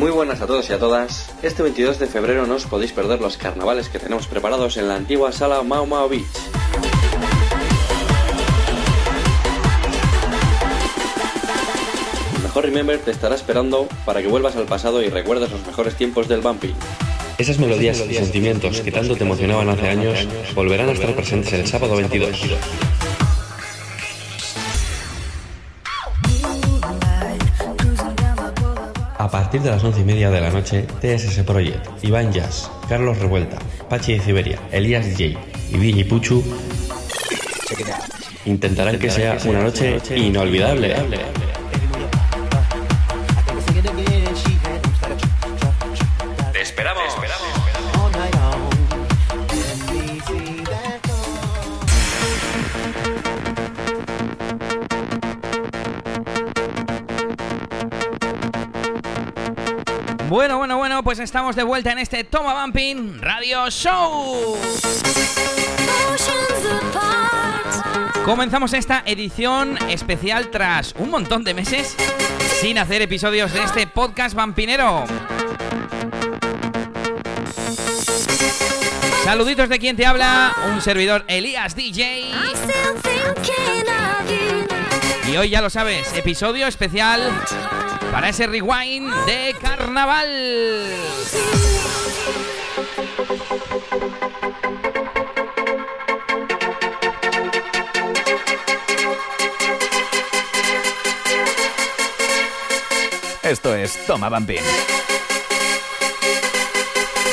Muy buenas a todos y a todas. Este 22 de febrero no os podéis perder los carnavales que tenemos preparados en la antigua sala Mau Mau Beach. El mejor Remember te estará esperando para que vuelvas al pasado y recuerdes los mejores tiempos del bumping. Esas melodías y sentimientos que tanto te emocionaban hace años volverán a estar presentes el sábado 22. A partir de las once y media de la noche, TSS Project, Iván Jazz, Carlos Revuelta, Pachi de Siberia, Elías DJ y DJ Puchu intentarán que sea una noche inolvidable. Pues estamos de vuelta en este Toma Bumping Radio Show. Comenzamos esta edición especial tras un montón de meses sin hacer episodios de este podcast vampinero. Saluditos de quien te habla, un servidor Elías DJ. Y hoy ya lo sabes, episodio especial para ese rewind de carnaval. Esto es Toma Bambín.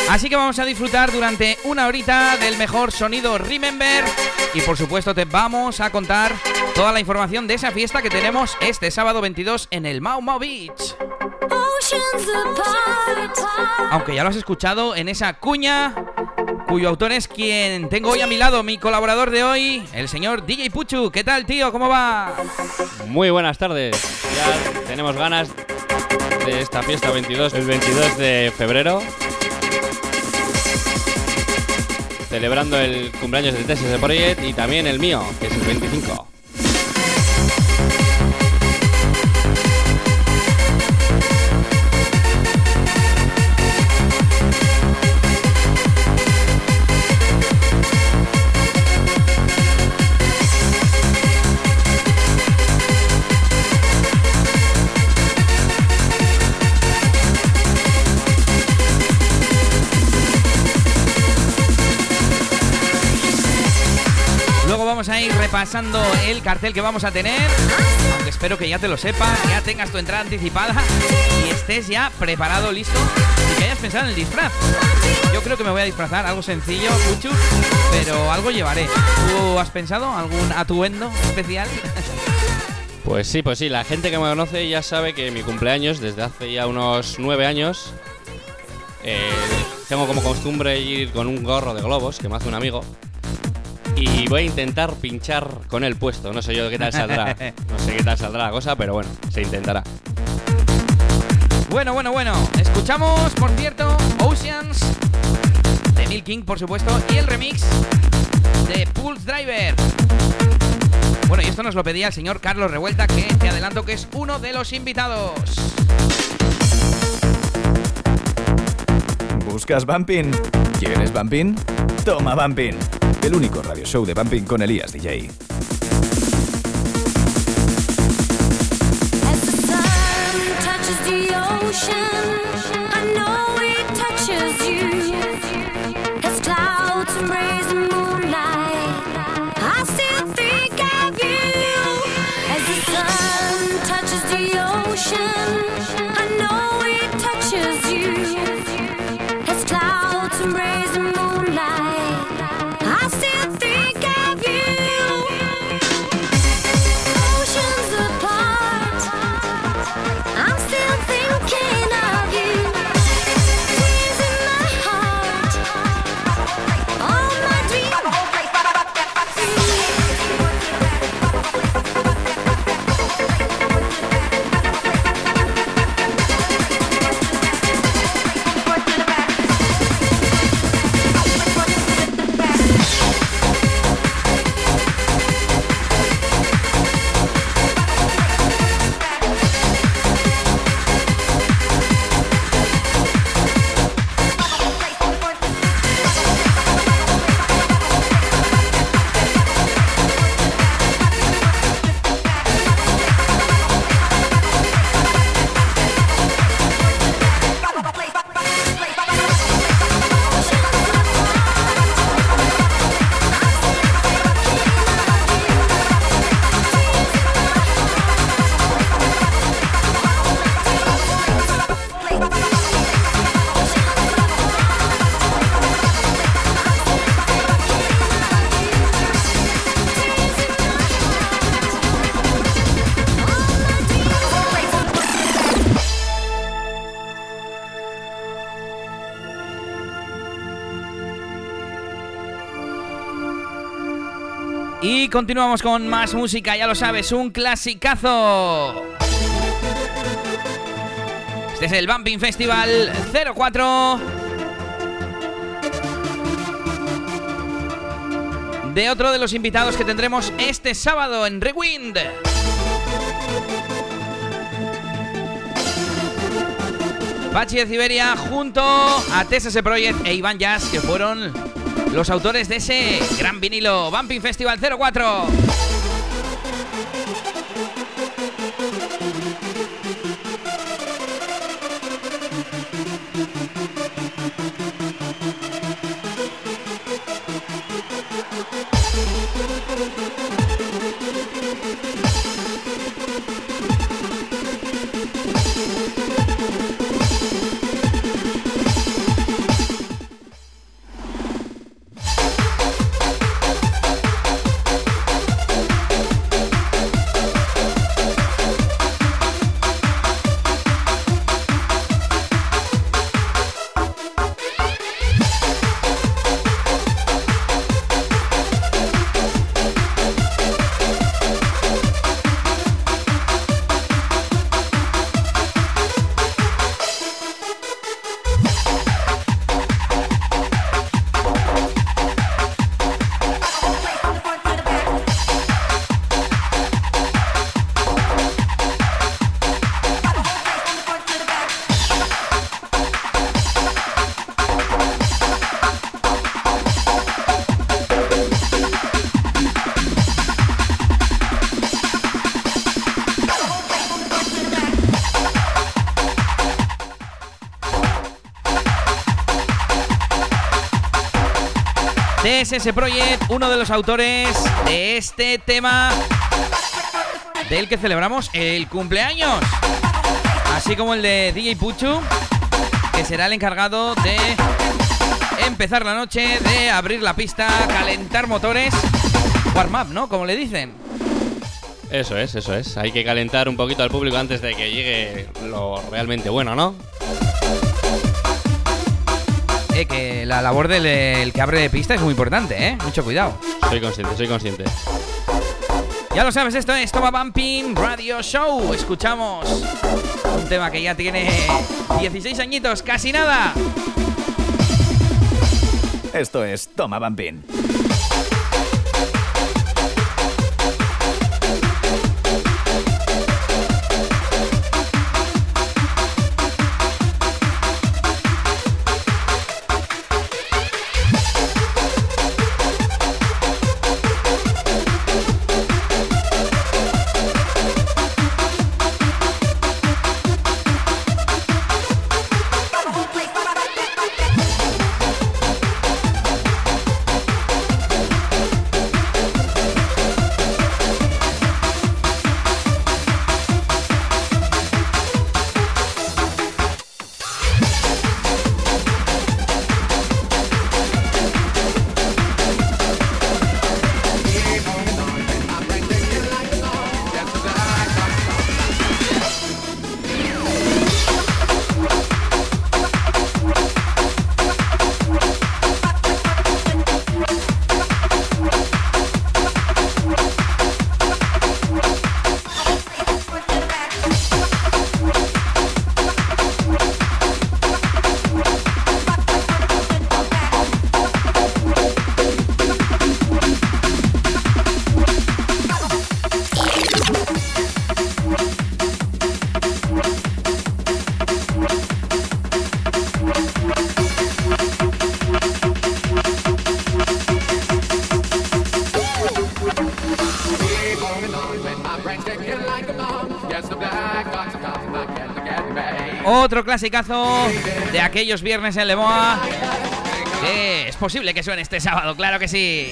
Así que vamos a disfrutar durante una horita del mejor sonido Remember y por supuesto te vamos a contar toda la información de esa fiesta que tenemos este sábado 22 en el Mau Mau Beach. Aunque ya lo has escuchado en esa cuña cuyo autor es quien tengo hoy a mi lado, mi colaborador de hoy, el señor DJ Puchu. ¿Qué tal, tío? ¿Cómo va? Muy buenas tardes. Ya tenemos ganas de esta fiesta 22, el 22 de febrero. Celebrando el cumpleaños de TSS Project y también el mío, que es el 25. Repasando el cartel que vamos a tener. Aunque espero que ya te lo sepas, ya tengas tu entrada anticipada y estés ya preparado, listo. Y que hayas pensado en el disfraz. Yo creo que me voy a disfrazar, algo sencillo, Puchu, pero algo llevaré. ¿Tú has pensado algún atuendo especial? Pues sí, pues sí, la gente que me conoce ya sabe que mi cumpleaños, desde hace ya unos nueve años, eh, tengo como costumbre ir con un gorro de globos que me hace un amigo. Y voy a intentar pinchar con el puesto. No sé yo qué tal saldrá. No sé qué tal saldrá la cosa, pero bueno, se intentará. Bueno, bueno, bueno. Escuchamos, por cierto, Oceans de Neil King, por supuesto, y el remix de Pulse Driver. Bueno, y esto nos lo pedía el señor Carlos Revuelta, que te adelanto que es uno de los invitados. ¿Buscas Bumping? ¿Quieres Bumping? Toma Bumping. El único radio show de Bumping con Elías DJ. Continuamos con más música, ya lo sabes, un clasicazo. Este es el Bumping Festival 04. De otro de los invitados que tendremos este sábado en Rewind. Pachi de Siberia junto a TSS Project e Iván Jazz, que fueron los autores de ese gran vinilo Bumping Festival 04. TSS Project, uno de los autores de este tema del que celebramos el cumpleaños. Así como el de DJ Puchu, que será el encargado de empezar la noche, de abrir la pista, calentar motores. Warm up, ¿no? Como le dicen. Eso es, eso es. Hay que calentar un poquito al público antes de que llegue lo realmente bueno, ¿no? Eh, que la labor del el que abre de pista es muy importante, ¿eh? Mucho cuidado. Soy consciente, soy consciente. Ya lo sabes, esto es Toma Bumping Radio Show. Escuchamos un tema que ya tiene 16 añitos, casi nada. Esto es Toma Bambín. Clasicazo de aquellos viernes en Lemoa. Es posible que suene este sábado, claro que sí.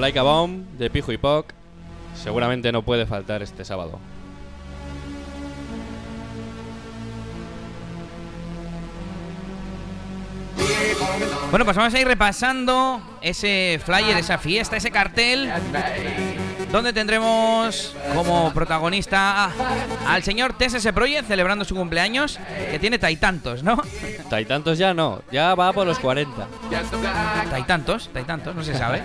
Like a Bomb de Pijo y Poc seguramente no puede faltar este sábado. Bueno, pues vamos a ir repasando ese flyer, esa fiesta, ese cartel, donde tendremos como protagonista al señor TSS Project celebrando su cumpleaños, que tiene taitantos, ¿no? Taitantos ya no, ya va por los 40. Taitantos, taitantos, no se sabe.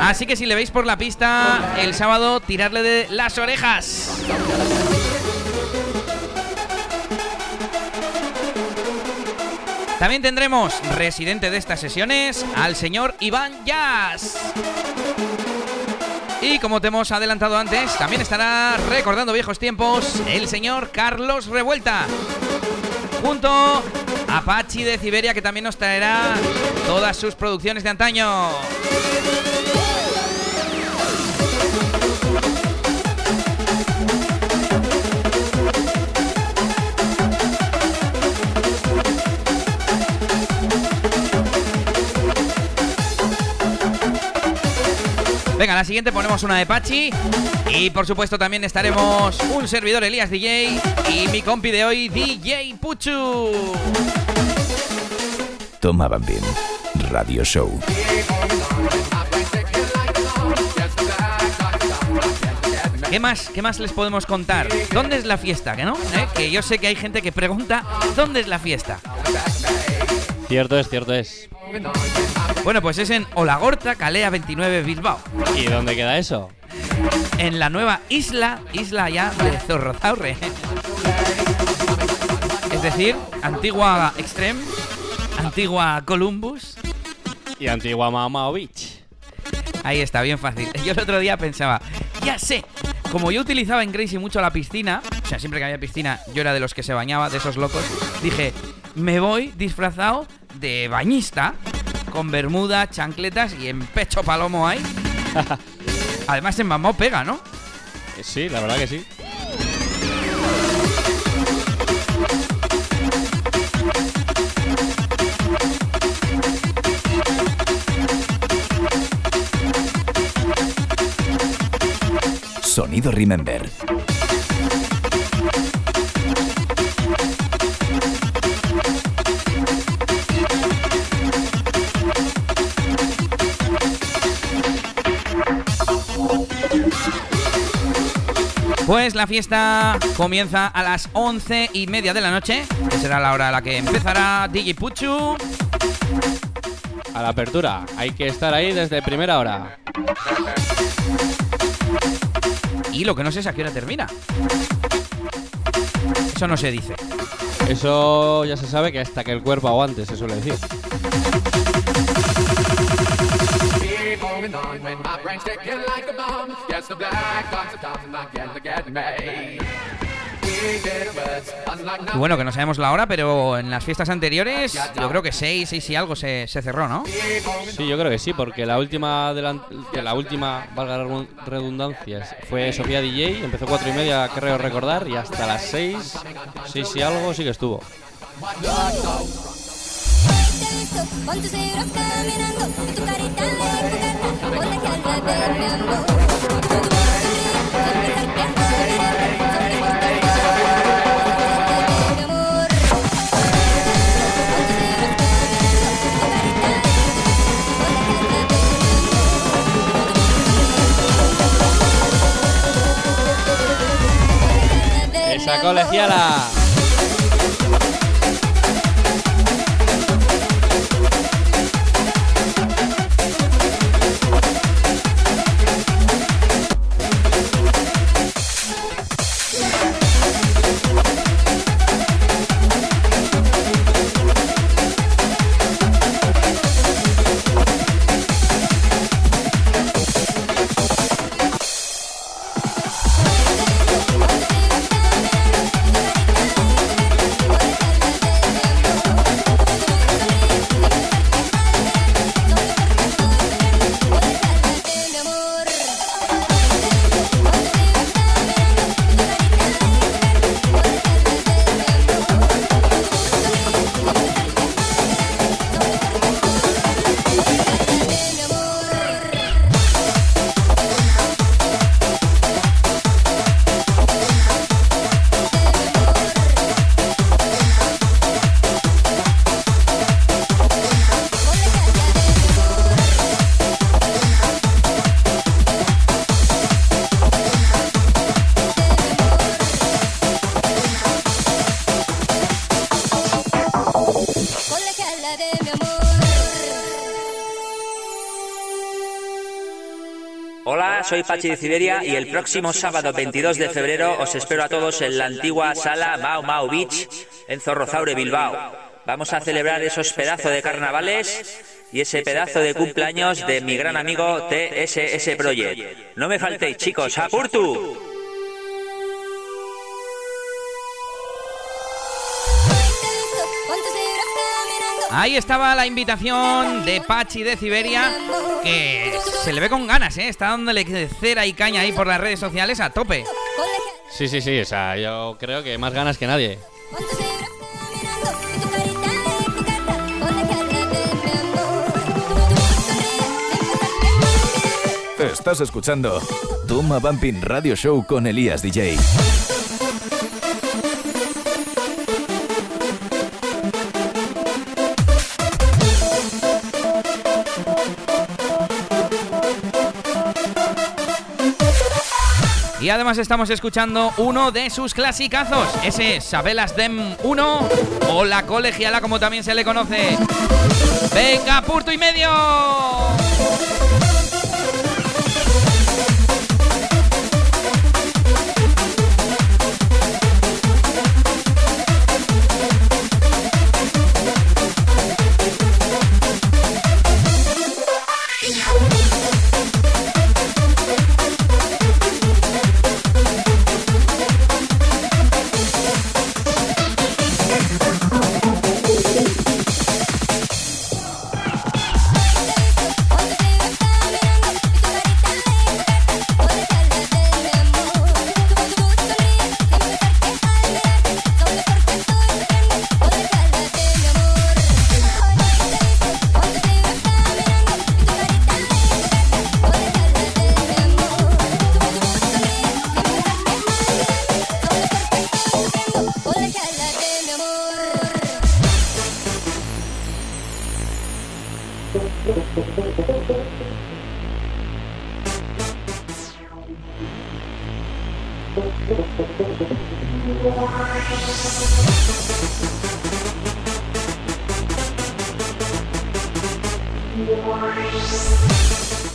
Así que si le veis por la pista el sábado, tirarle de las orejas. También tendremos, residente de estas sesiones, al señor Iván Jazz. Y como te hemos adelantado antes, también estará recordando viejos tiempos el señor Carlos Revuelta. Junto a Pachi de Siberia, que también nos traerá todas sus producciones de antaño. Venga, la siguiente ponemos una de Pachi. Y por supuesto también estaremos un servidor Elías DJ y mi compi de hoy, DJ Puchu. Tomaban bien. Radio Show. ¿Qué más, ¿Qué más les podemos contar? ¿Dónde es la fiesta? ¿Que no? ¿Eh? Que yo sé que hay gente que pregunta ¿dónde es la fiesta? Cierto es, cierto es. Bueno, pues es en Olagorta, Calea 29, Bilbao. ¿Y dónde queda eso? En la nueva isla, isla ya de Zorrozaurre. Es decir, antigua Extreme, antigua Columbus. Y antigua Mamao Beach. Ahí está, bien fácil. Yo el otro día pensaba, ya sé, como yo utilizaba en Crazy mucho la piscina, o sea, siempre que había piscina, yo era de los que se bañaba, de esos locos, dije, me voy disfrazado de bañista, con bermuda, chancletas y en pecho palomo ahí. Además en mamó pega, ¿no? Eh, Sí, la verdad que sí. Sonido Remember. Pues la fiesta comienza a las once y media de la noche, que será la hora a la que empezará DJ Puchu. A la apertura, hay que estar ahí desde primera hora. Y lo que no sé es a qué hora termina. Eso no se dice. Eso ya se sabe que hasta que el cuerpo aguante, se suele decir. Keep moving on when my brain's ticking like a bomb. Yes, the black box of time not getting, did words, unlike Y bueno, que no sabemos la hora, pero en las fiestas anteriores, yo creo que seis, seis y algo se, se cerró, ¿no? Sí, yo creo que sí, porque la última, delan- que la última, valga la redun- redundancia, fue Sofía DJ, empezó cuatro y media, creo recordar, y hasta las seis, seis y algo sí que estuvo. Colegiala! Soy Pachi de Siberia y el próximo sábado 22 de febrero os espero a todos en la antigua sala Mau Mau Beach en Zorrozaure, Bilbao. Vamos a celebrar esos pedazos de carnavales y ese pedazo de cumpleaños de mi gran amigo TSS Project. No me faltéis, chicos. ¡Apurtu! Ahí estaba la invitación de Pachi de Siberia, que se le ve con ganas, ¿eh? Está dándole cera y caña ahí por las redes sociales a tope. Sí, sí, sí, o sea, yo creo que más ganas que nadie. Estás escuchando Toma Bumping Radio Show con Elías DJ. Y además estamos escuchando uno de sus clasicazos. Ese es Sabelas Dem 1 o la colegiala como también se le conoce. Venga, punto y medio.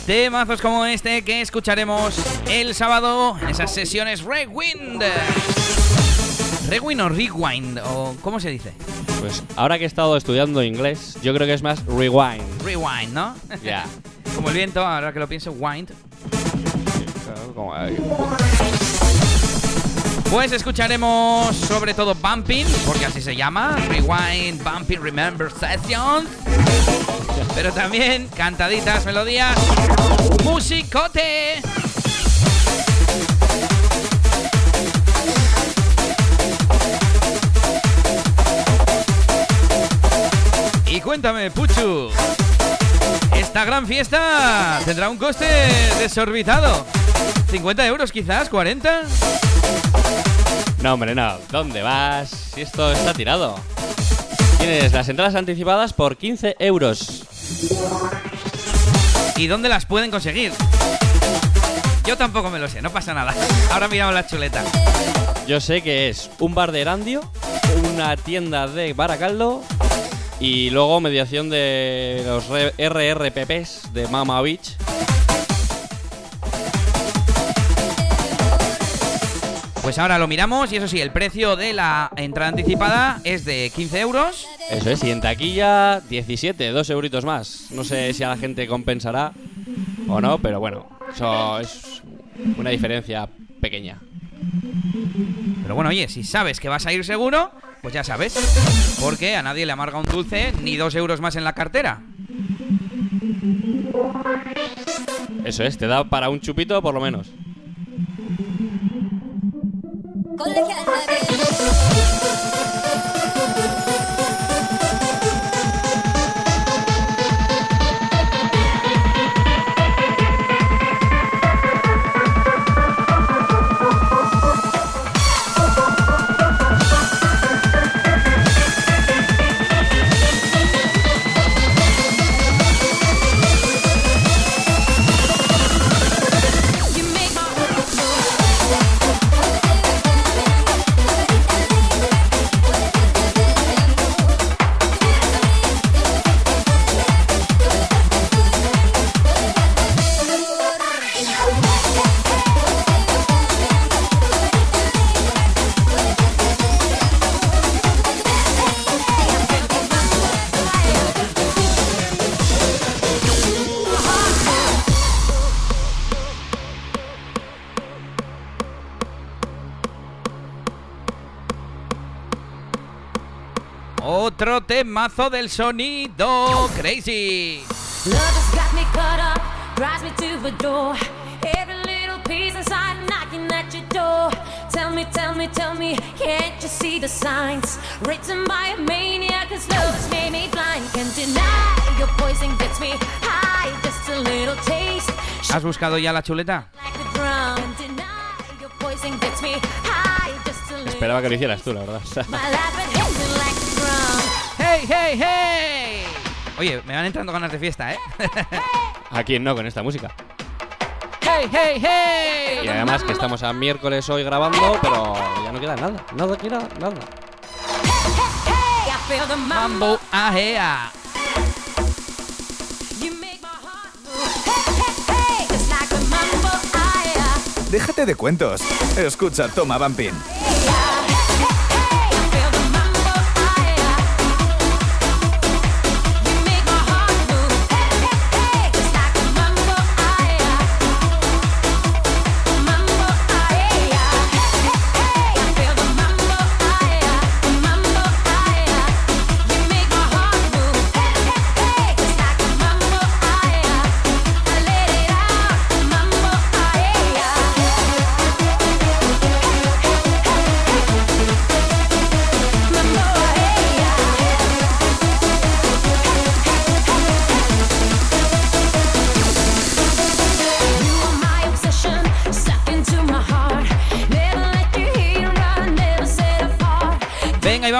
Temazos como este que escucharemos el sábado en esas sesiones Rewind. Rewind o Rewind, o ¿cómo se dice? Pues ahora que he estado estudiando inglés, yo creo que es más rewind. Rewind, ¿no? Ya. Como el viento, ahora que lo pienso, wind. Pues escucharemos sobre todo Bumping, porque así se llama, Rewind, Bumping, Remember Sessions. Pero también cantaditas, melodías, musicote. Y cuéntame, Puchu, esta gran fiesta tendrá un coste desorbitado. ¿50 euros quizás? ¿40? No, hombre, no. ¿Dónde vas? Si esto está tirado. Tienes las entradas anticipadas por 15 euros. ¿Y dónde las pueden conseguir? Yo tampoco me lo sé, no pasa nada. Ahora miramos la chuleta. Yo sé que es un bar de Erandio, una tienda de Baracaldo y luego mediación de los RRPPs de Mama Beach. Pues ahora lo miramos y eso sí, el precio de la entrada anticipada es de 15 euros. Eso es, y en taquilla 17, dos euritos más. No sé si a la gente compensará o no, pero bueno, eso es una diferencia pequeña. Pero bueno, oye, si sabes que vas a ir seguro, pues ya sabes. Porque a nadie le amarga un dulce ni dos euros más en la cartera. Eso es, te da para un chupito por lo menos. Knocking at your door. Tell me, tell me, tell me, can't you see the signs? Written by a maniac, cause love has made me blind. Can't deny your poison gets me high, just a little taste. ¿Has buscado ya la chuleta? Little Esperaba que lo hicieras tú, la verdad. ¡Hey, hey, hey! Oye, me van entrando ganas de fiesta, ¿eh? ¿A quién no con esta música? ¡Hey, hey, hey! Y además que estamos a miércoles hoy grabando, pero ya no queda nada. Nada, queda nada. Mambo. Ajea. Déjate de cuentos. Escucha Toma Bumping.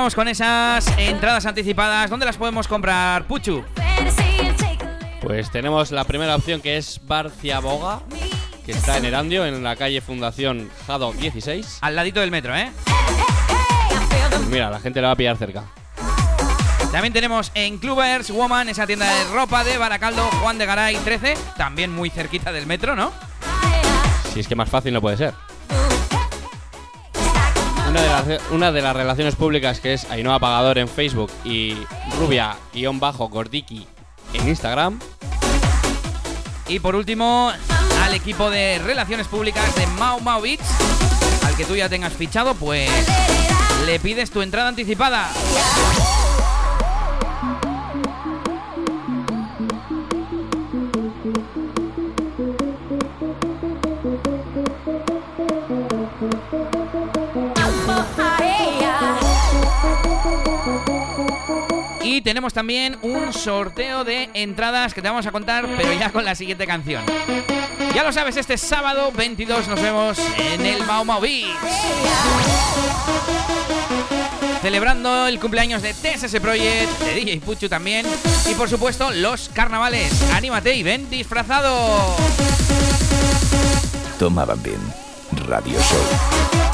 Vamos con esas entradas anticipadas. ¿Dónde las podemos comprar, Puchu? Pues tenemos la primera opción que es Barciaboga, que está en Erandio, en la calle Fundación Jado 16. Al ladito del metro, ¿eh? Pues mira, la gente la va a pillar cerca. También tenemos en Clubers Woman, esa tienda de ropa de Baracaldo, Juan de Garay 13, también muy cerquita del metro, ¿no? Si es que más fácil no puede ser. Una de, las, una de las relaciones públicas que es Ainhoa Pagador en Facebook y Rubia-Gordiki en Instagram. Y por último, al equipo de relaciones públicas de Mau Mau Beach, al que tú ya tengas fichado, pues le pides tu entrada anticipada. Y tenemos también un sorteo de entradas que te vamos a contar, pero ya con la siguiente canción. Ya lo sabes, este sábado 22 nos vemos en el Mau Mau Beach. Celebrando el cumpleaños de TSS Project, de DJ Puchu también. Y por supuesto, los carnavales. Anímate y ven disfrazado. Toma Bumping. Radio Show.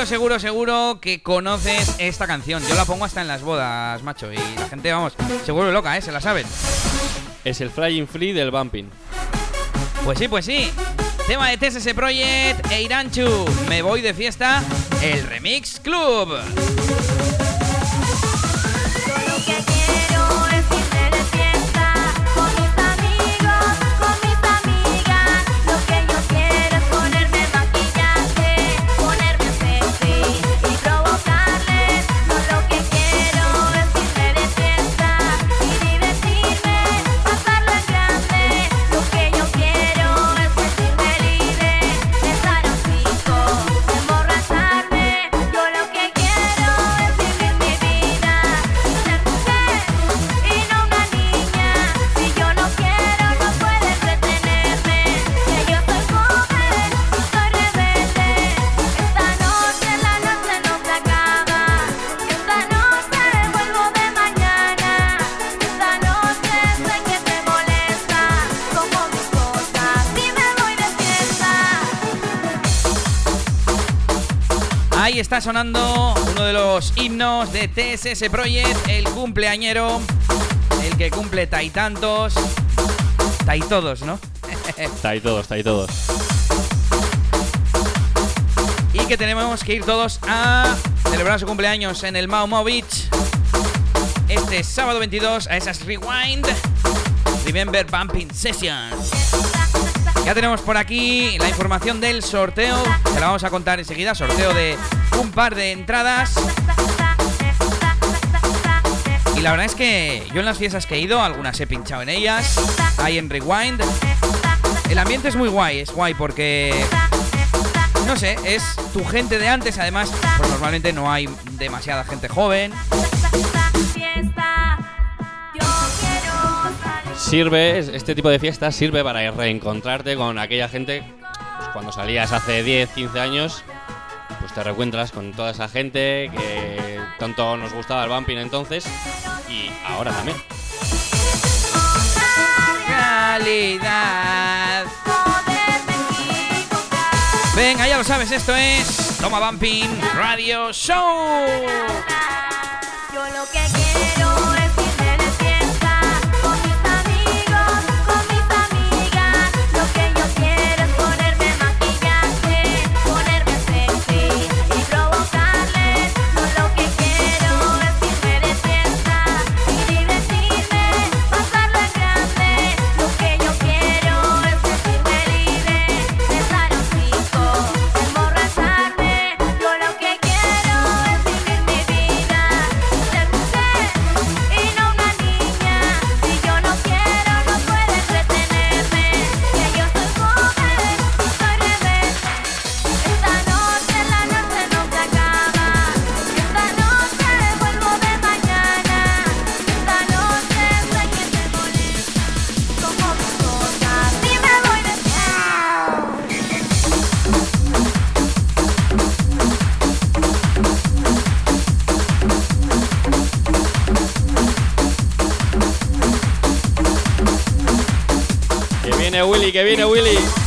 Seguro, seguro, seguro que conoces esta canción. Yo la pongo hasta en las bodas, macho. Y la gente, vamos, seguro loca, ¿eh? Se la saben. Es el Flying Free del Bumping. Pues sí, pues sí. Tema de TSS Project e Iranchu. Me voy de fiesta. El Remix Club. Está sonando uno de los himnos de TSS Project, el cumpleañero, el que cumple taitantos, taitodos, ¿no? Está ahí todos, está ahí todos. Y que tenemos que ir todos a celebrar su cumpleaños en el Mau Mau Beach este sábado 22 a esas Rewind Remember Bumping Sessions. Ya tenemos por aquí la información del sorteo, que la vamos a contar enseguida, sorteo de un par de entradas. Y la verdad es que yo en las fiestas que he ido, algunas he pinchado en ellas, hay en Rewind. El ambiente es muy guay, es guay porque no sé, es tu gente de antes, además, pues normalmente no hay demasiada gente joven. Sirve, es- este tipo de fiestas sirve para reencontrarte con aquella gente. pues, cuando salías hace 10, 15 años, pues te reencuentras con toda esa gente que tanto nos gustaba el bumping entonces y ahora también. Calidad. Venga, ya lo sabes, esto es Toma Bumping Radio Show. Yo lo que quiero Que viene Willy.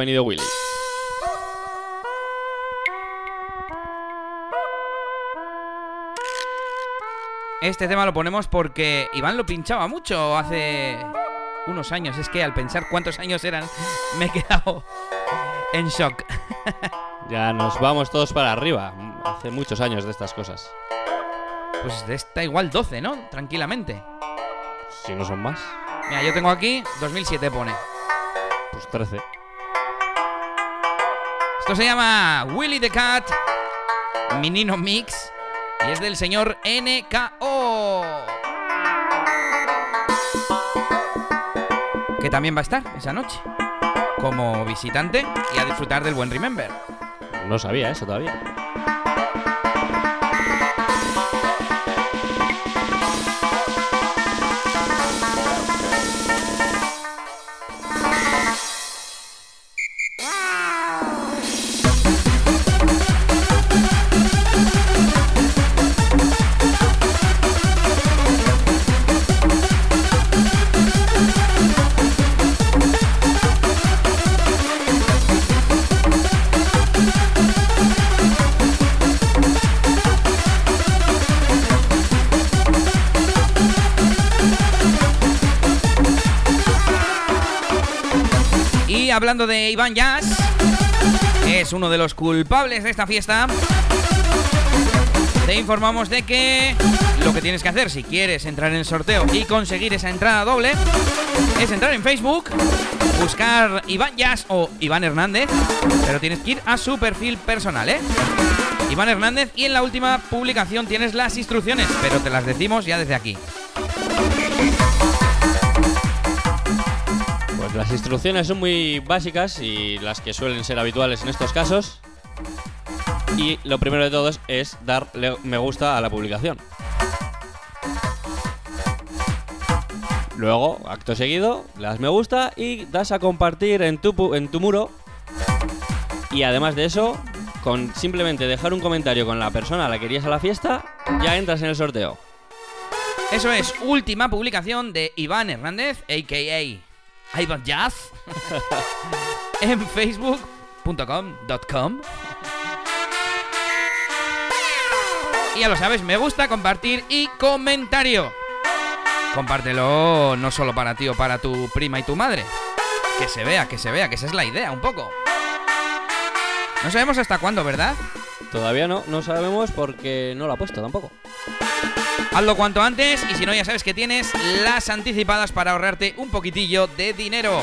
venido Willy. Este tema lo ponemos porque Iván lo pinchaba mucho hace unos años. Es que al pensar cuántos años eran, me he quedado en shock. ya nos vamos todos para arriba. Hace muchos años de estas cosas. Pues de esta igual 12, ¿no? Tranquilamente. Si no son más. Mira, yo tengo aquí 2007 pone. Pues 13. Esto se llama Willy the Cat Menino Mix y es del señor NKO. Que también va a estar esa noche como visitante y a disfrutar del buen Remember. No sabía eso todavía. Hablando de Iván Jazz, es uno de los culpables de esta fiesta, te informamos de que lo que tienes que hacer si quieres entrar en el sorteo y conseguir esa entrada doble es entrar en Facebook, buscar Iván Jazz o Iván Hernández, pero tienes que ir a su perfil personal, ¿eh? Iván Hernández y en la última publicación tienes las instrucciones, pero te las decimos ya desde aquí. Las instrucciones son muy básicas y las que suelen ser habituales en estos casos. Y lo primero de todo es, darle me gusta a la publicación. Luego, acto seguido, le das me gusta y das a compartir en tu, en tu muro. Y además de eso, con simplemente dejar un comentario con la persona a la que querías a la fiesta, ya entras en el sorteo. Eso es, última publicación de Iván Hernández, a.k.a. Ivan Jazz, en facebook.com .com. Y ya lo sabes, me gusta, compartir y comentario. Compártelo no solo para ti o para tu prima y tu madre. Que se vea, que se vea, que esa es la idea un poco. No sabemos hasta cuándo, ¿verdad? Todavía no, no sabemos porque no lo ha puesto tampoco. Hazlo cuanto antes y si no ya sabes que tienes las anticipadas para ahorrarte un poquitillo de dinero.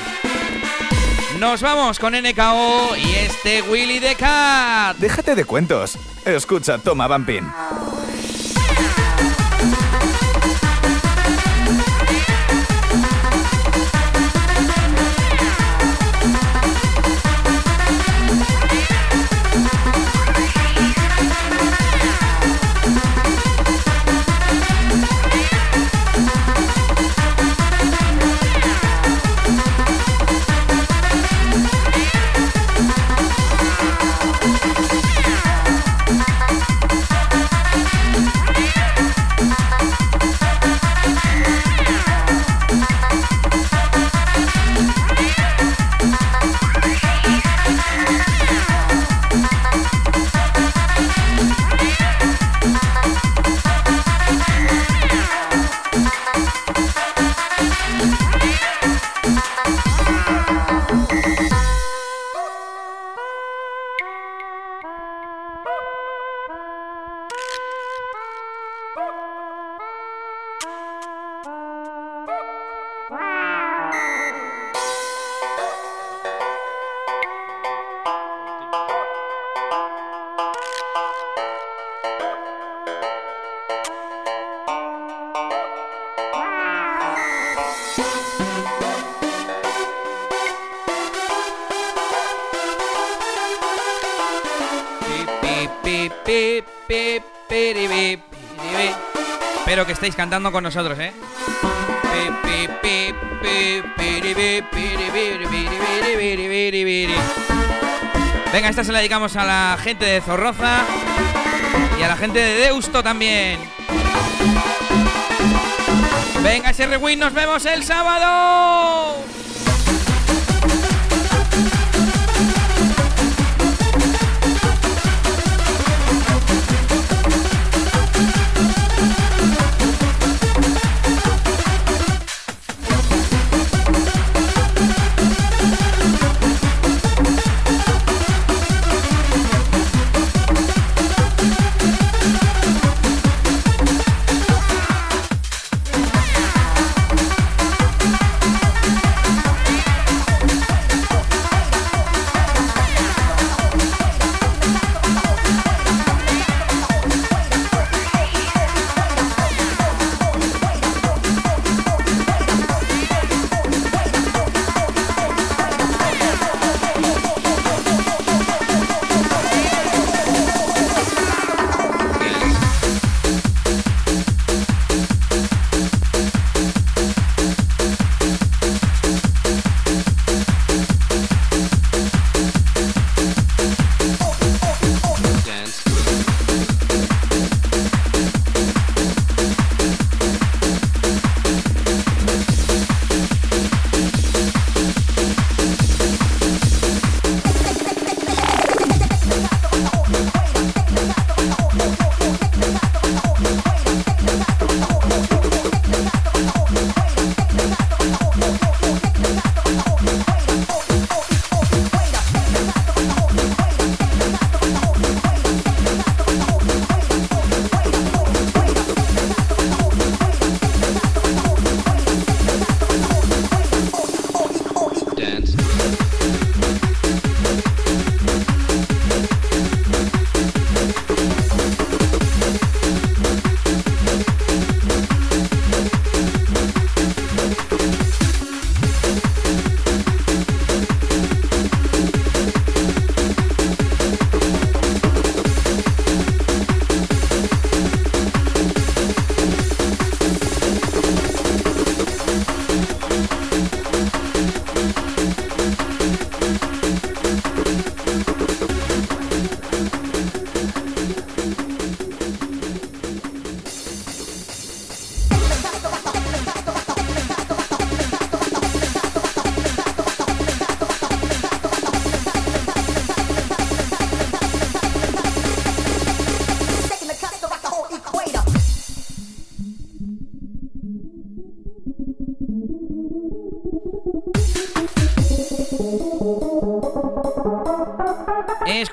Nos vamos con NKO y este Willy the Cat. Déjate de cuentos. Escucha, toma, Vampin. Que estéis cantando con nosotros, ¿eh? Venga, esta se la dedicamos a la gente de Zorroza y a la gente de Deusto también. Venga, ese rewind, nos vemos el sábado.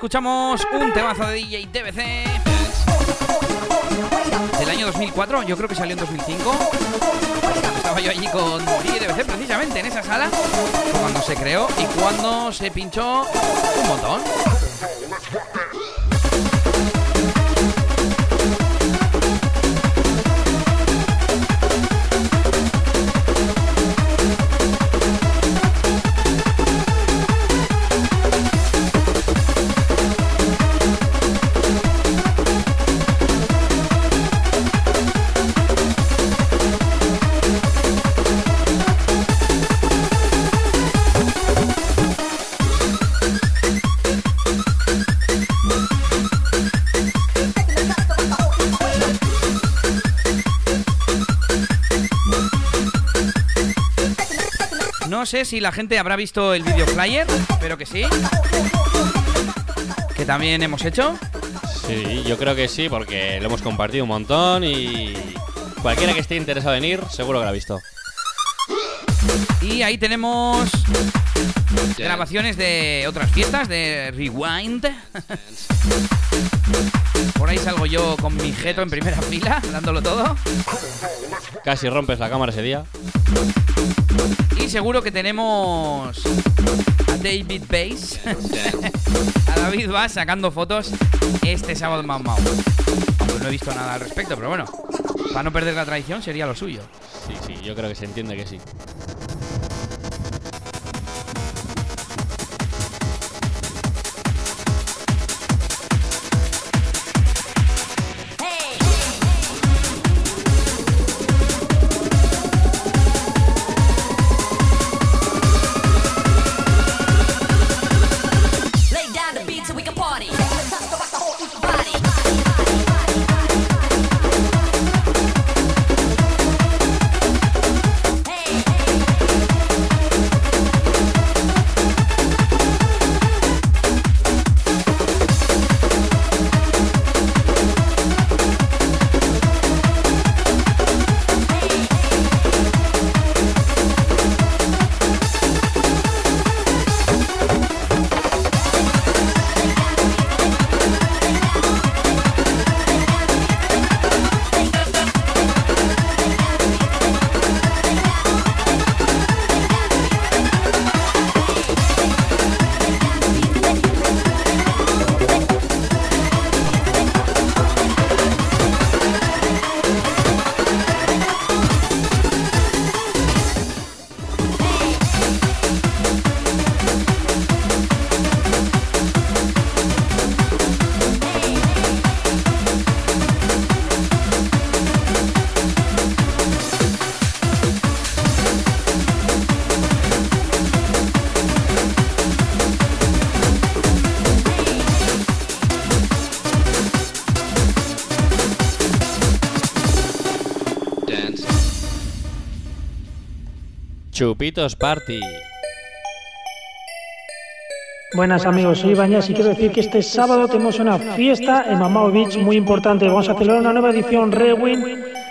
Escuchamos un temazo de DJ TBC del año 2004, yo creo que salió en 2005. Estaba yo allí con DJ TBC precisamente en esa sala, cuando se creó y cuando se pinchó un montón. No sé si la gente habrá visto el video flyer, pero que sí. Que también hemos hecho. Sí, yo creo que sí, porque lo hemos compartido un montón y cualquiera que esté interesado en ir, seguro que lo ha visto. Y ahí tenemos grabaciones de otras fiestas, de Rewind. Por ahí salgo yo con mi jeto en primera fila, dándolo todo. Casi rompes la cámara ese día. Y seguro que tenemos a David Bass, a David Bass sacando fotos este sábado en Mau Mau. Aunque no he visto nada al respecto, pero bueno, para no perder la tradición sería lo suyo. Sí, sí, yo creo que se entiende que sí. Chupitos Party. Buenas amigos, soy Bañas y quiero decir que este sábado tenemos una fiesta en Mamao Beach muy importante. Vamos a celebrar una nueva edición Rewind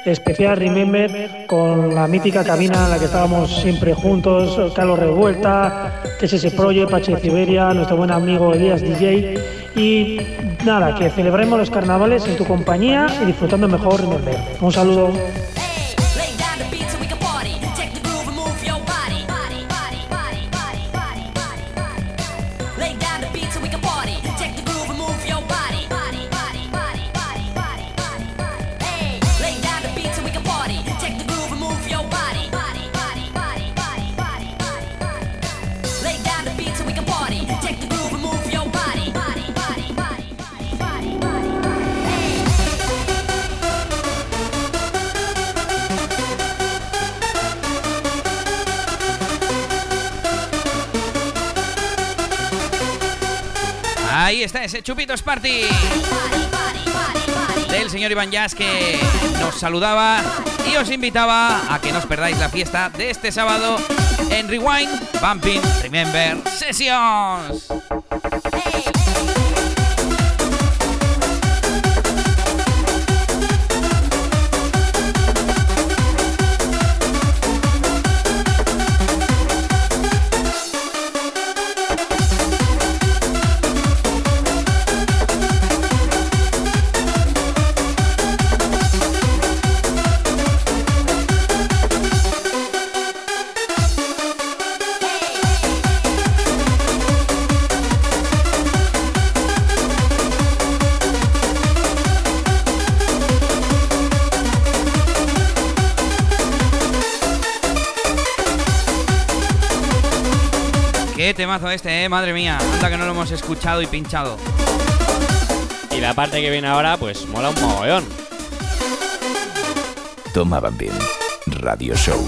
especial Remember con la mítica cabina en la que estábamos siempre juntos, Carlos Revuelta, TSS Project, Pache Siberia, nuestro buen amigo Elías DJ y nada, que celebremos los carnavales en tu compañía y disfrutando mejor Remember. Un saludo. Ahí está ese Chupitos Party del señor Iván Jazz que nos saludaba y os invitaba a que no os perdáis la fiesta de este sábado en Rewind Bumping Remember Sessions. Qué temazo este, eh, madre mía. Anda que no lo hemos escuchado y pinchado. Y la parte que viene ahora, pues mola un mogollón. Toma Bambín Radio Show.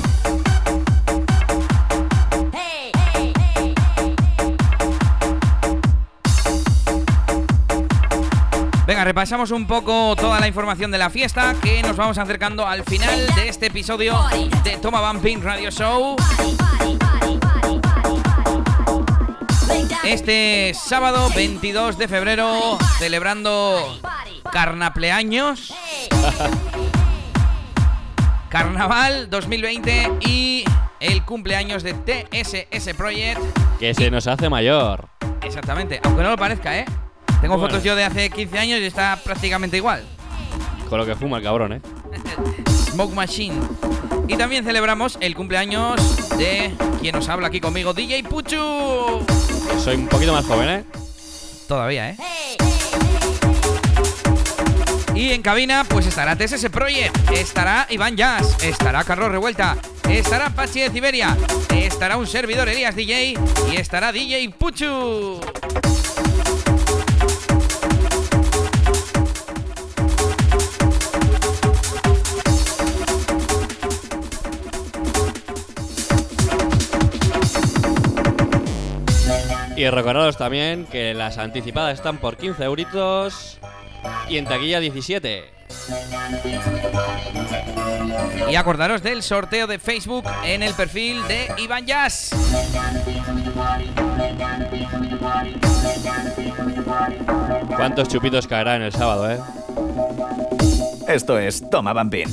Venga, repasamos un poco toda la información de la fiesta que nos vamos acercando al final de este episodio de Toma Bumping Radio Show. Este sábado 22 de febrero, celebrando carnapleaños, Carnaval 2020 y el cumpleaños de TSS Project. Que se nos hace mayor. Exactamente, aunque no lo parezca, ¿eh? Tengo Bueno. fotos yo de hace 15 años y está prácticamente igual. Con lo que fuma el cabrón, ¿eh? Smoke Machine. Y también celebramos el cumpleaños de quien nos habla aquí conmigo, DJ Puchu. Soy un poquito más joven, ¿eh? Todavía, ¿eh? Y en cabina, pues estará TSS Project, estará Iván Jazz, estará Carlos Revuelta, estará Pachi de Siberia, estará un servidor Elías DJ y estará DJ Puchu. Y recordaros también que las anticipadas están por 15 euritos y en taquilla 17. Y acordaros del sorteo de Facebook en el perfil de Iván Jazz. ¿Cuántos chupitos caerán el sábado, eh? Esto es Toma Bambín.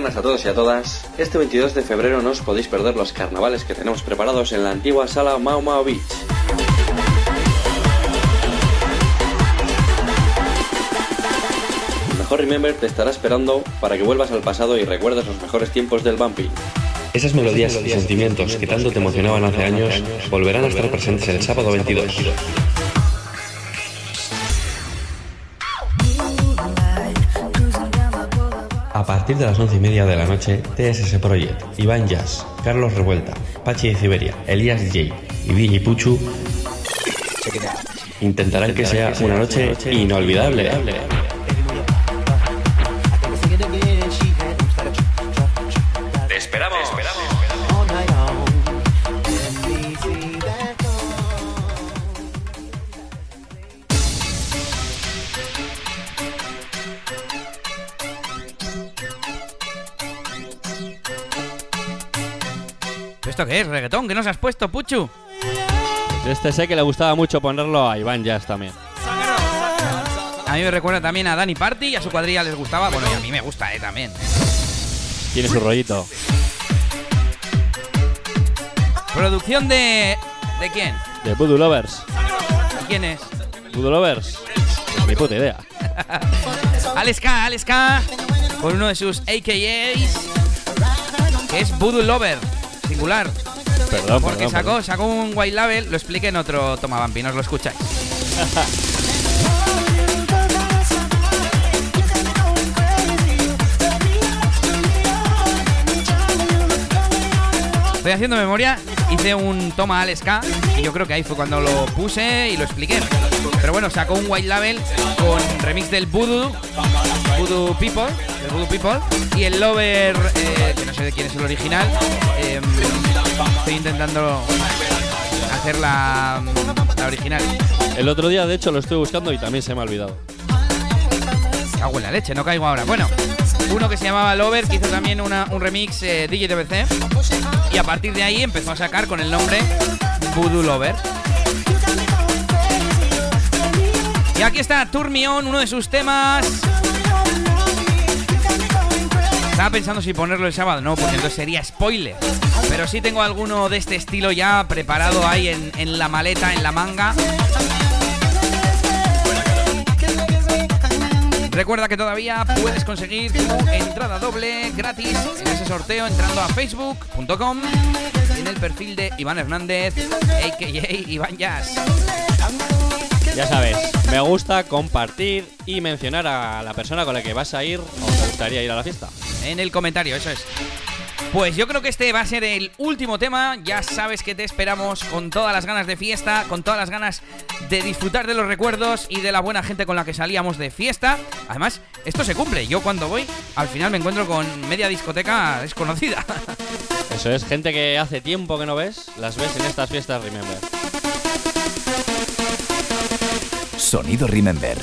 Buenas a todos y a todas. Este 22 de febrero no os podéis perder los carnavales que tenemos preparados en la antigua sala Mau Mau Beach. Mejor Remember te estará esperando para que vuelvas al pasado y recuerdes los mejores tiempos del bumping. Esas melodías y sentimientos que tanto te emocionaban hace años volverán a estar presentes el sábado 22. Partir de las once y media de la noche, TSS Project, Iván Jazz, Carlos Revuelta, Pachi de Siberia, Elías DJ y DJ Puchu intentarán que sea una noche inolvidable. Qué es? ¿Reggaetón? ¿Qué nos has puesto, Puchu? Este sé que le gustaba mucho ponerlo a Iván Jazz también. A mí me recuerda también a Dani Party y a su cuadrilla les gustaba. Bueno, y a mí me gusta, eh, también. Tiene su rollito. Producción de. ¿De quién? De Voodoo Lovers. ¿De quién es? Voodoo Lovers. Ni puta idea. Alex K, Alex K, con uno de sus AKAs, que es Voodoo Lover, singular. Perdón, Porque perdón, sacó, perdón. sacó un white label, lo expliqué en otro Toma Vampi, no os lo escucháis. Estoy haciendo memoria, hice un toma Alex K y yo creo que ahí fue cuando lo puse y lo expliqué. Pero bueno, sacó un white label con remix del Voodoo, Voodoo People, del Voodoo People y el Lover, eh, sé de quién es el original. eh, estoy intentando hacer la, la original. El otro día, de hecho, lo estoy buscando y también se me ha olvidado. Cago en la leche, no caigo ahora. Bueno, uno que se llamaba Lover, que hizo también una- un remix eh, DJ. Y a partir de ahí empezó a sacar con el nombre Voodoo Lover. Y aquí está Turn Me On, uno de sus temas. Estaba pensando si ponerlo el sábado, no, porque entonces sería spoiler. Pero sí tengo alguno de este estilo ya preparado ahí en, la maleta, en la manga. Recuerda que todavía puedes conseguir tu entrada doble gratis en ese sorteo entrando a facebook.com en el perfil de Iván Hernández, a.k.a. Iván Jazz. Ya sabes, me gusta compartir y mencionar a la persona con la que vas a ir o te gustaría ir a la fiesta. En el comentario, eso es. Pues yo creo que este va a ser el último tema. Ya sabes que te esperamos con todas las ganas de fiesta, con todas las ganas de disfrutar de los recuerdos y de la buena gente con la que salíamos de fiesta. Además, esto se cumple. Yo cuando voy, al final me encuentro con media discoteca desconocida. Eso es, gente que hace tiempo que no ves, las ves en estas fiestas Remember. Sonido Remember.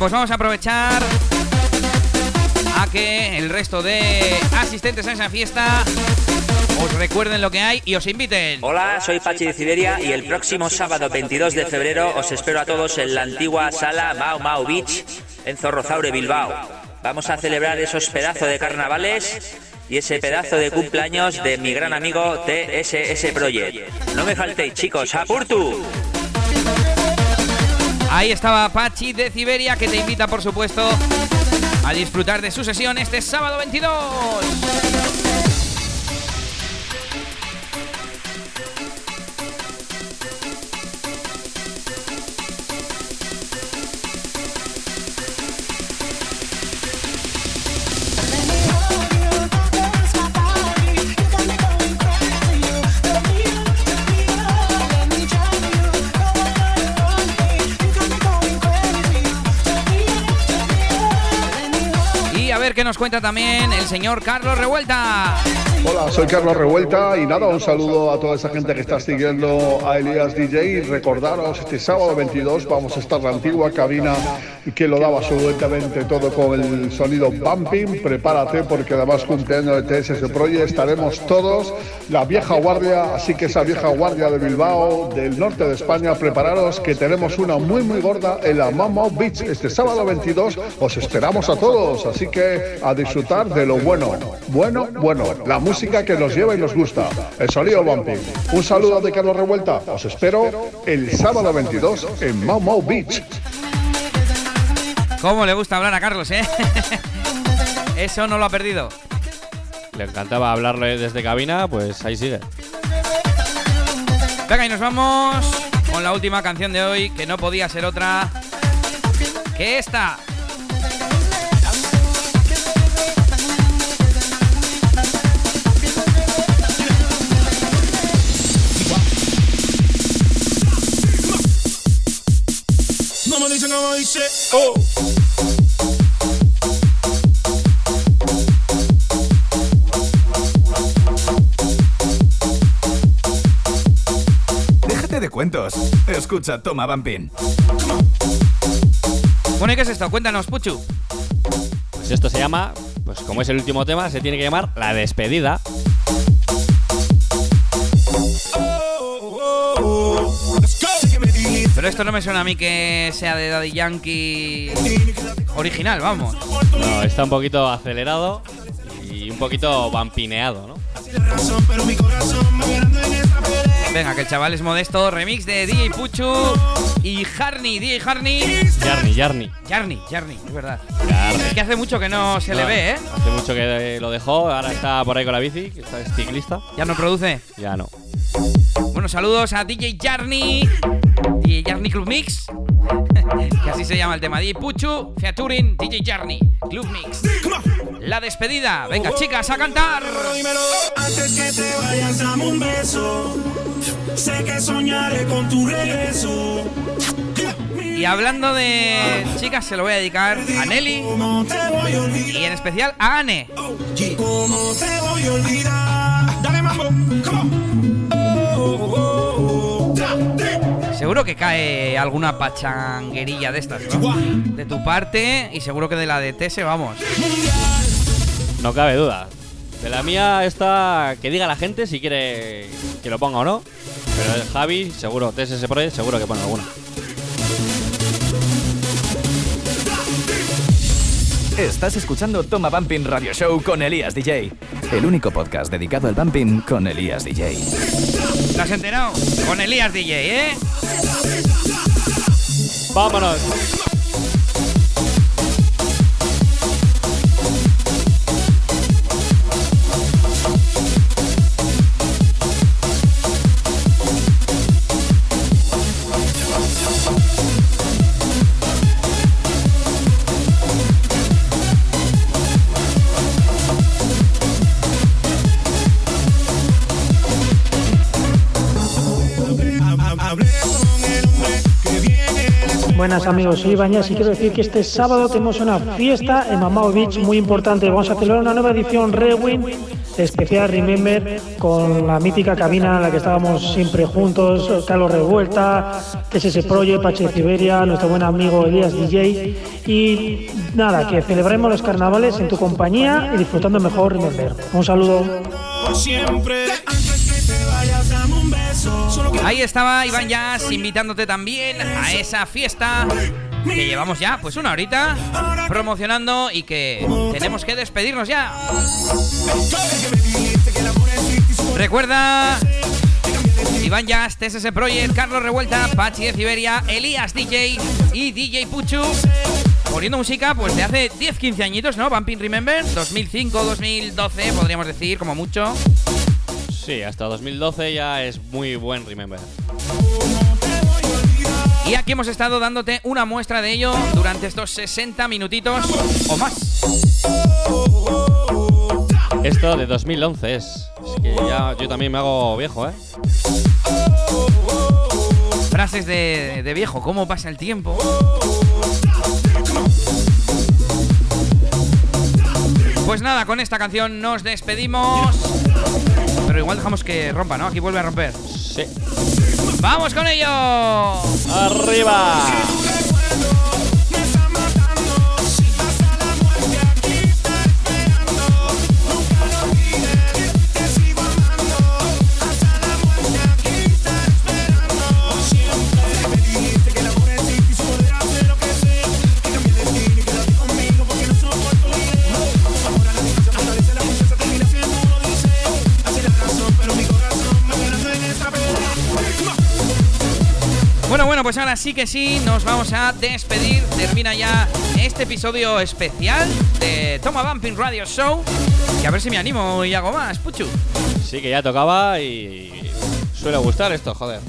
Pues vamos a aprovechar a que el resto de asistentes a esa fiesta os recuerden lo que hay y os inviten. Hola, soy Pachi de Siberia y el próximo sábado 22 de febrero os espero a todos en la antigua sala Mau Mau Beach en Zorrozaure, Bilbao. Vamos a celebrar esos pedazos de carnavales y ese pedazo de cumpleaños de mi gran amigo TSS Project. No me faltéis, chicos, ¡apurtu! Ahí estaba Pachi de Siberia que te invita, por supuesto, a disfrutar de su sesión este sábado 22. Nos cuenta también el señor Carlos Revuelta. Hola, soy Carlos Revuelta y nada, un saludo a toda esa gente que está siguiendo a Elías DJ. Recordaros, este sábado 22 vamos a estar la antigua cabina que lo daba absolutamente todo con el sonido bumping. Prepárate porque además cumpleaños de TSS Project estaremos todos, la vieja guardia, así que esa vieja guardia de Bilbao, del norte de España, prepararos que tenemos una muy muy gorda en la Mama Beach este sábado 22. Os esperamos a todos, así que a disfrutar de lo bueno, bueno, bueno, la música que nos lleva y nos gusta, el sonido bumping. Un saludo de Carlos Revuelta, os espero el sábado 22 en Mau Mau Beach. ¿Cómo le gusta hablar a Carlos, eh? Eso no lo ha perdido. Le encantaba hablarle desde cabina, pues ahí sigue. Venga, y nos vamos con la última canción de hoy, que no podía ser otra que esta. No me dicen cómo dice, oh. Déjate de cuentos. Escucha, toma, Vampin. Bueno, ¿y qué es esto? Cuéntanos, Puchu. Pues esto se llama, pues como es el último tema, se tiene que llamar La Despedida. Esto no me suena a mí que sea de Daddy Yankee original, vamos. No, está un poquito acelerado y un poquito vampineado, ¿no? Venga, que el chaval es modesto. Remix de DJ Puchu y Harney. DJ Harney. Yarni, Yarni. Yarni, Yarni, es verdad. Yarni. Es que hace mucho que no se le ve, ¿eh? Hace mucho que lo dejó, ahora está por ahí con la bici, que está es ciclista. Ya no produce. Ya no. Bueno, saludos a DJ Jarni. DJ Jarni Club Mix. que así se llama el tema. DJ Puchu, featuring DJ Jarni. Club Mix. La despedida. Venga, chicas, a cantar. Dímelo antes que te vayas, dame un beso. Sé que soñaré con tu regreso. Y hablando de chicas, se lo voy a dedicar a Nelly ¿Cómo y en especial a Anne. ¿Cómo te voy a olvidar? Dale mambo, come on. Oh, oh, oh, oh. Seguro que cae alguna pachanguerilla de estas, ¿no? De tu parte y seguro que de la de Tese, vamos. No cabe duda. De la mía está que diga la gente si quiere que lo ponga o no. Pero el Javi, seguro, TSS Project, seguro que pone alguna. Estás escuchando Toma Bumping Radio Show con Elías DJ. El único podcast dedicado al bumping con Elías DJ. ¿Te has enterado? Con Elías DJ, ¿eh? ¡Vámonos! Buenas amigos, soy Bañas y quiero decir que este sábado tenemos una fiesta en Mamao Beach muy importante. Vamos a celebrar una nueva edición Rewind especial Remember con la mítica cabina en la que estábamos siempre juntos, Carlos Revuelta, TSS Project, Pache Siberia, nuestro buen amigo Elías DJ y nada, que celebremos los carnavales en tu compañía y disfrutando mejor Remember. Un saludo. Siempre Ahí estaba Iván Jazz invitándote también a esa fiesta que llevamos ya pues una horita promocionando y que tenemos que despedirnos ya. Recuerda Iván Jazz, TSS Project, Carlos Revuelta, Pachi de Siberia, Elías DJ y DJ Puchu. Poniendo música pues de hace 10-15 añitos, ¿no? Bumping Remember, 2005-2012 podríamos decir, como mucho. Sí, hasta 2012 ya es muy buen Remember. Y aquí hemos estado dándote una muestra de ello durante estos 60 minutitos o más. Esto de 2011 es. Es que ya yo también me hago viejo, ¿eh? Frases de, de viejo, ¿cómo pasa el tiempo? Pues nada, con esta canción nos despedimos. Pero igual dejamos que rompa, ¿no? Aquí vuelve a romper. Sí. ¡Vamos con ello! ¡Arriba! Bueno, pues ahora sí que sí, nos vamos a despedir. Termina ya este episodio especial de Toma Bumping Radio Show. Y a ver si me animo y hago más, Puchu. Sí que ya tocaba y suele gustar esto, joder.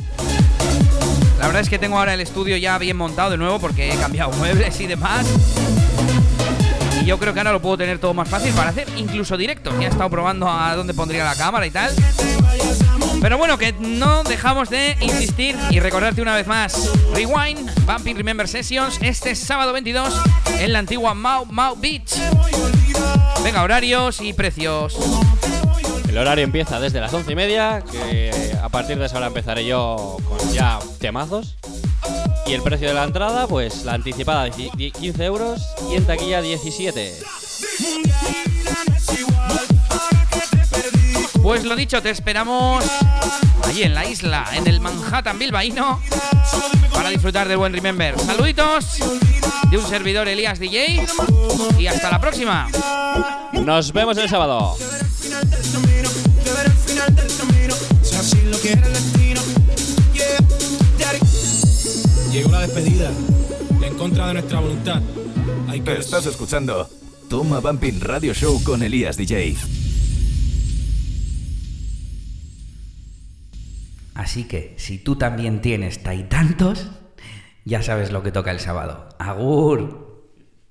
La verdad es que tengo ahora el estudio ya bien montado de nuevo porque he cambiado muebles y demás. Y yo creo que ahora lo puedo tener todo más fácil para hacer incluso directos. Ya he estado probando a dónde pondría la cámara y tal. Pero bueno, que no dejamos de insistir y recordarte una vez más. Rewind, Bumping Remember Sessions, este sábado 22 en la antigua Mau Mau Beach. Venga, horarios y precios. El horario empieza desde las once y media, que a partir de esa hora empezaré yo con ya temazos. Y el precio de la entrada, pues la anticipada die- die- 15 euros y en taquilla 17. Pues lo dicho, te esperamos allí en la isla, en el Manhattan bilbaíno, para disfrutar del buen Remember. Saluditos de un servidor Elías DJ y hasta la próxima. Nos vemos el sábado. Llegó la despedida, en contra de nuestra voluntad. Hay que Estás escuchando Toma Bumping Radio Show con Elías DJ. Así que si tú también tienes tantos, ya sabes lo que toca el sábado. Agur.